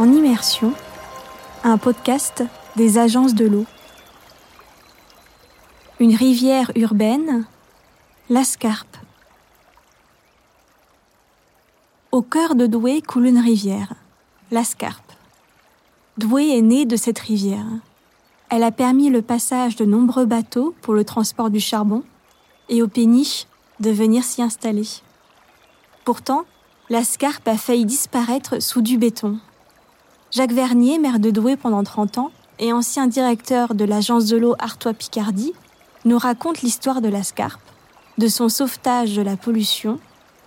En immersion, un podcast des agences de l'eau. Une rivière urbaine, la Scarpe. Au cœur de Douai coule une rivière, la Scarpe. Douai est née de cette rivière. Elle a permis le passage de nombreux bateaux pour le transport du charbon et aux péniches de venir s'y installer. Pourtant, la Scarpe a failli disparaître sous du béton. Jacques Vernier, maire de Douai pendant 30 ans et ancien directeur de l'agence de l'eau Artois-Picardie, nous raconte l'histoire de la Scarpe, de son sauvetage de la pollution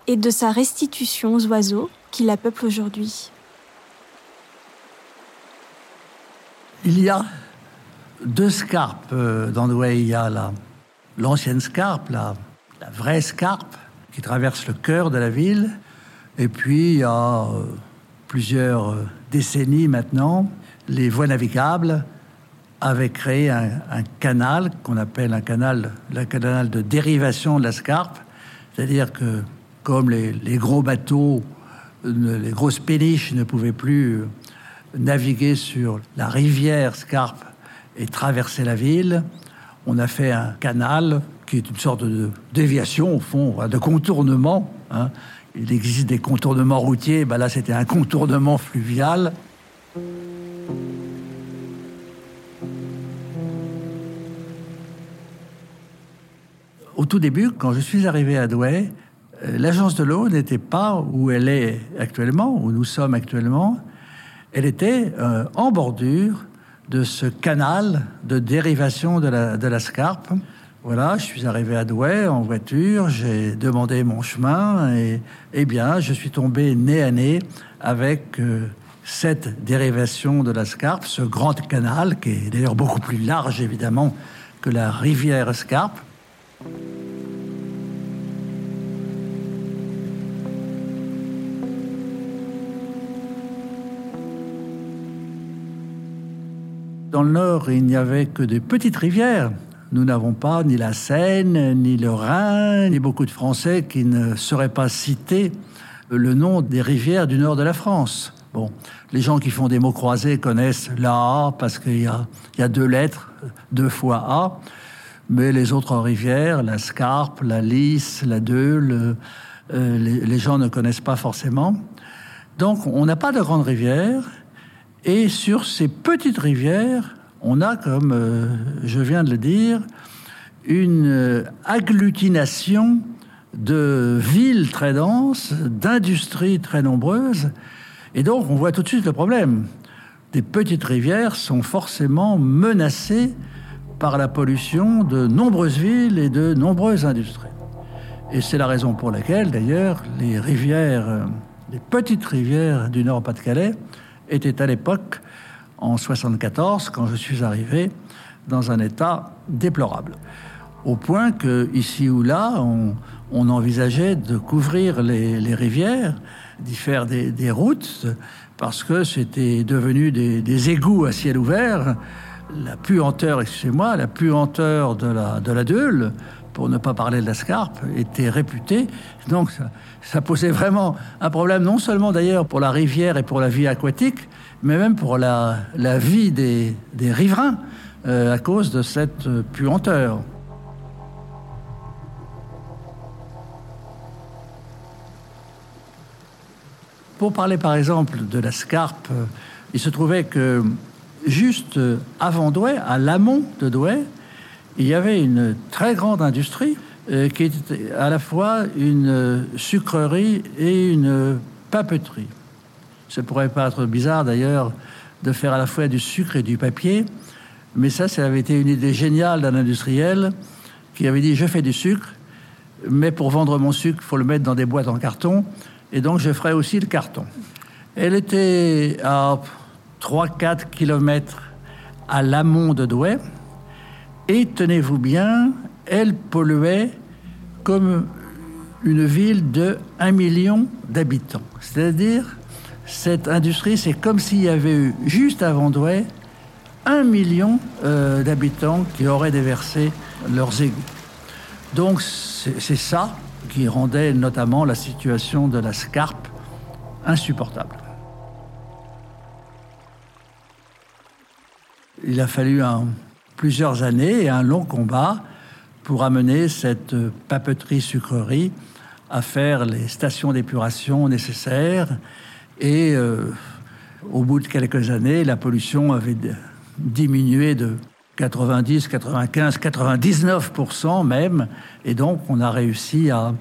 et de sa restitution aux oiseaux qui la peuplent aujourd'hui. Il y a deux scarpes euh, dans Douai. Il y a l'ancienne scarpe, la, vraie scarpe, qui traverse le cœur de la ville. Et puis, il y a euh, plusieurs euh, décennies maintenant, les voies navigables avaient créé un, canal qu'on appelle un canal, le canal de dérivation de la Scarpe. C'est-à-dire que, comme les, gros bateaux, les grosses péniches ne pouvaient plus naviguer sur la rivière Scarpe et traverser la ville, on a fait un canal qui est une sorte de déviation, au fond, de contournement. Hein. Il existe des contournements routiers, ben là c'était un contournement fluvial. Au tout début, quand je suis arrivé à Douai, euh, l'agence de l'eau n'était pas où elle est actuellement, où nous sommes actuellement. Elle était euh, en bordure de ce canal de dérivation de la, de la Scarpe. Voilà, je suis arrivé à Douai en voiture, j'ai demandé mon chemin et, eh bien, je suis tombé nez à nez avec euh, cette dérivation de la Scarpe, ce grand canal qui est d'ailleurs beaucoup plus large évidemment que la rivière Scarpe. Dans le nord, il n'y avait que des petites rivières. Nous n'avons pas ni la Seine, ni le Rhin, ni beaucoup de Français qui ne sauraient pas citer le nom des rivières du nord de la France. Bon, les gens qui font des mots croisés connaissent la A parce qu'il y a, deux lettres, deux fois A. Mais les autres rivières, la Scarpe, la Lys, la Deule, euh, les, les gens ne connaissent pas forcément. Donc, on n'a pas de grandes rivières. Et sur ces petites rivières, on a, comme euh, je viens de le dire, une euh, agglutination de villes très denses, d'industries très nombreuses. Et donc, on voit tout de suite le problème. Des petites rivières sont forcément menacées par la pollution de nombreuses villes et de nombreuses industries. Et c'est la raison pour laquelle, d'ailleurs, les rivières, euh, les petites rivières du Nord-Pas-de-Calais, était à l'époque, en 74, quand je suis arrivé, dans un état déplorable. Au point que, ici ou là, on, envisageait de couvrir les, rivières, d'y faire des, routes, parce que c'était devenu des, égouts à ciel ouvert. La puanteur, excusez-moi, la puanteur de la, de la Deule, pour ne pas parler de la Scarpe, était réputée. Donc ça, posait vraiment un problème, non seulement d'ailleurs pour la rivière et pour la vie aquatique, mais même pour la, vie des, riverains euh, à cause de cette puanteur. Pour parler par exemple de la Scarpe, il se trouvait que juste avant Douai, à l'amont de Douai, il y avait une très grande industrie euh, qui était à la fois une sucrerie et une papeterie. Ça pourrait paraître bizarre d'ailleurs de faire à la fois du sucre et du papier, mais ça, ça avait été une idée géniale d'un industriel qui avait dit je fais du sucre, mais pour vendre mon sucre, il faut le mettre dans des boîtes en carton, et donc je ferai aussi le carton. Elle était à 3-4 kilomètres à l'amont de Douai, et tenez-vous bien, elle polluait comme une ville de 1 million d'habitants. C'est-à-dire, cette industrie, c'est comme s'il y avait eu, juste avant Douai, un million euh, d'habitants qui auraient déversé leurs égouts. Donc, c'est ça qui rendait notamment la situation de la Scarpe insupportable. il a fallu plusieurs années et un long combat pour amener cette papeterie-sucrerie à faire les stations d'épuration nécessaires. Et euh, au bout de quelques années, la pollution avait diminué de 90, 95, 99% même. Et donc, on a réussi à,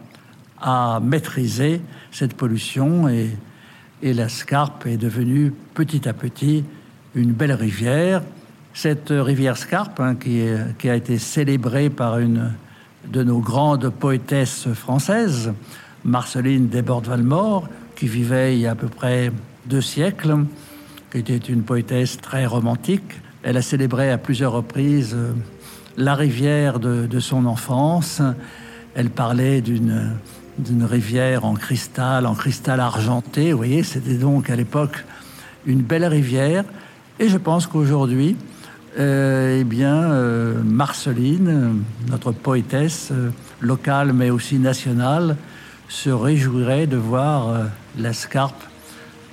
maîtriser cette pollution et, et la Scarpe est devenue petit à petit une belle rivière. Cette rivière Scarpe, hein, qui, qui, a été célébrée par une de nos grandes poétesses françaises, Marceline Desbordes-Valmore, qui vivait il y a à peu près deux siècles, qui était une poétesse très romantique. Elle a célébré à plusieurs reprises euh, la rivière de, son enfance. Elle parlait d'une d'une rivière en cristal, en cristal argenté. Vous voyez, c'était donc à l'époque une belle rivière. Et je pense qu'aujourd'hui, euh, eh bien, euh, Marceline, notre poétesse locale mais aussi nationale, se réjouirait de voir euh, la Scarpe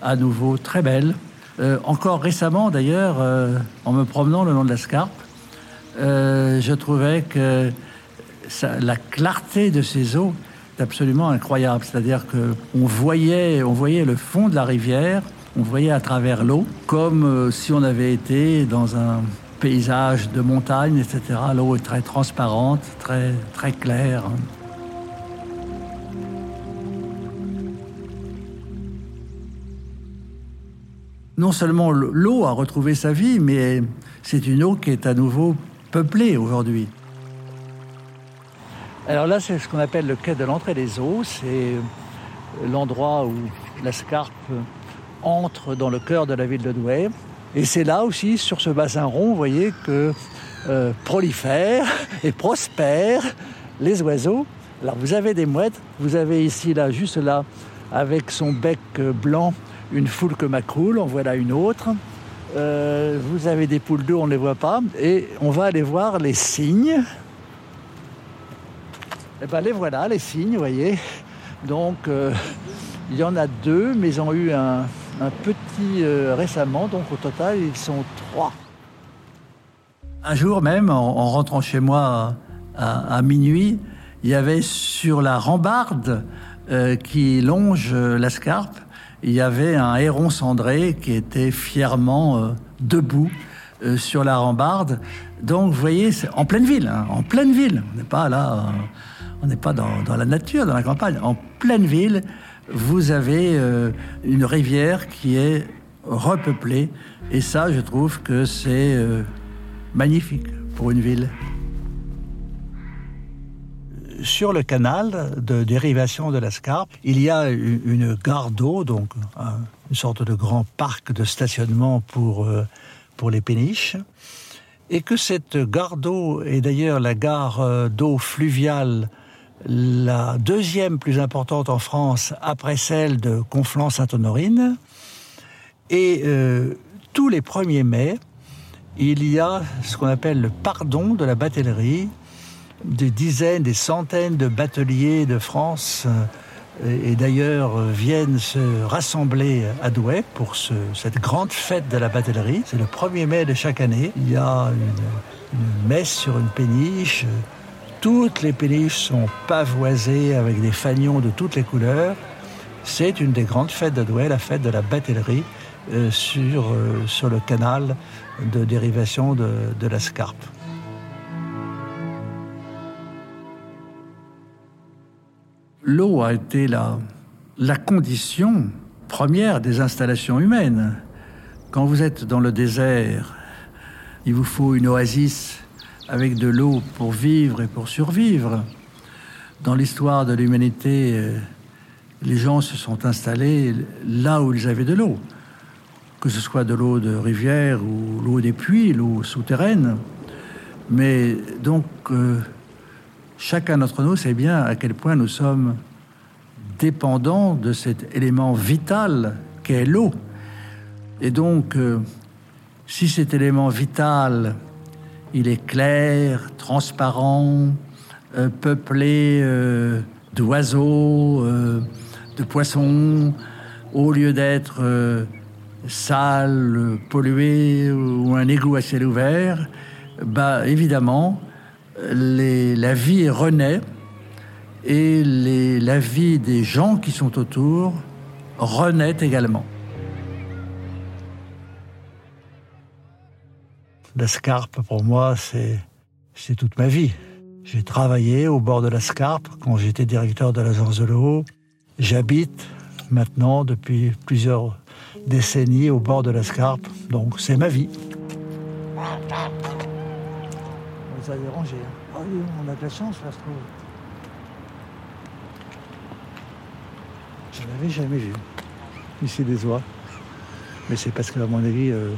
à nouveau très belle. Euh, encore récemment, d'ailleurs, euh, en me promenant le long de la Scarpe, je trouvais que la clarté de ces eaux est absolument incroyable. C'est-à-dire que on voyait, on voyait le fond de la rivière, on voyait à travers l'eau, comme si on avait été dans un paysage de montagne, etc. L'eau est très transparente, très, très claire. Non seulement l'eau a retrouvé sa vie, mais c'est une eau qui est à nouveau peuplée aujourd'hui. Alors là, c'est ce qu'on appelle le quai de l'entrée des eaux. C'est l'endroit où la Scarpe entre dans le cœur de la ville de Douai. Et c'est là aussi, sur ce bassin rond, vous voyez que euh, prolifèrent et prospèrent les oiseaux. Alors vous avez des mouettes, vous avez ici, là, juste là, avec son bec blanc, une foule que macroule, en voilà une autre. Euh, vous avez des poules d'eau, on ne les voit pas. Et on va aller voir les cygnes. Et ben les voilà, les cygnes, vous voyez. Donc, euh, il y en a deux, mais ils ont eu un, petit euh, récemment, donc au total, ils sont trois. Un jour même, en, en rentrant chez moi à, à, minuit, il y avait sur la rambarde qui longe la Scarpe, il y avait un héron cendré qui était fièrement euh, debout euh, sur la rambarde. Donc, vous voyez, c'est en pleine ville, hein, en pleine ville. On n'est pas là, euh, on n'est pas dans, la nature, dans la campagne. En pleine ville, vous avez une rivière qui est repeuplée. Et ça, je trouve que c'est magnifique pour une ville. Sur le canal de dérivation de la Scarpe, il y a une gare d'eau, donc une sorte de grand parc de stationnement pour, euh, pour les péniches. Et que cette gare d'eau est d'ailleurs la gare d'eau fluviale la deuxième plus importante en France après celle de Conflans-Sainte-Honorine. Et euh, tous les 1er mai, il y a ce qu'on appelle le pardon de la batellerie. Des dizaines, des centaines de bateliers de France euh, et d'ailleurs viennent se rassembler à Douai pour ce, cette grande fête de la batellerie. C'est le 1er mai de chaque année. Il y a une, messe sur une péniche. Toutes les péniches sont pavoisées avec des fanions de toutes les couleurs. C'est une des grandes fêtes de Douai, la fête de la batellerie euh, sur, euh, sur le canal de dérivation de, de la Scarpe. L'eau a été la, condition première des installations humaines. Quand vous êtes dans le désert, il vous faut une oasis avec de l'eau pour vivre et pour survivre. Dans l'histoire de l'humanité, euh, les gens se sont installés là où ils avaient de l'eau, que ce soit de l'eau de rivière ou l'eau des puits, l'eau souterraine. Mais donc, euh, chacun d'entre nous sait bien à quel point nous sommes dépendants de cet élément vital qu'est l'eau. Et donc, euh, si cet élément vital il est clair, transparent, euh, peuplé euh, d'oiseaux, de poissons, au lieu d'être sale, polluée ou un égout à ciel ouvert, bah évidemment, la vie renaît et la vie des gens qui sont autour renaît également. La Scarpe, pour moi, c'est toute ma vie. J'ai travaillé au bord de la Scarpe quand j'étais directeur de l'agence de l'eau. J'habite maintenant depuis plusieurs décennies au bord de la Scarpe, donc c'est ma vie. Ça a dérangé. Hein. Ah oui, on a de la chance là, je trouve. Je l'avais jamais vu. Ici des oies. Mais c'est parce que, à mon avis, euh,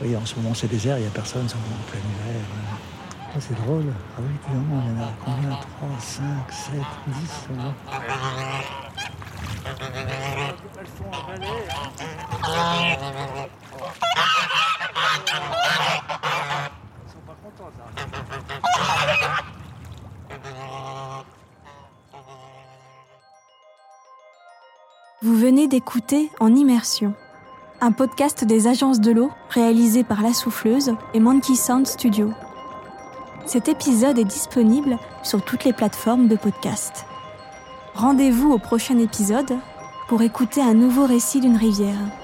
oui, en ce moment c'est désert, il n'y a personne, c'est en plein hiver. Ah, c'est drôle. Ah oui, évidemment, il y en a combien? 3, 5, 7, 10 Elles font venez d'écouter En Immersion, un podcast des agences de l'eau réalisé par La Souffleuse et Monkey Sound Studio. Cet épisode est disponible sur toutes les plateformes de podcast. Rendez-vous au prochain épisode pour écouter un nouveau récit d'une rivière.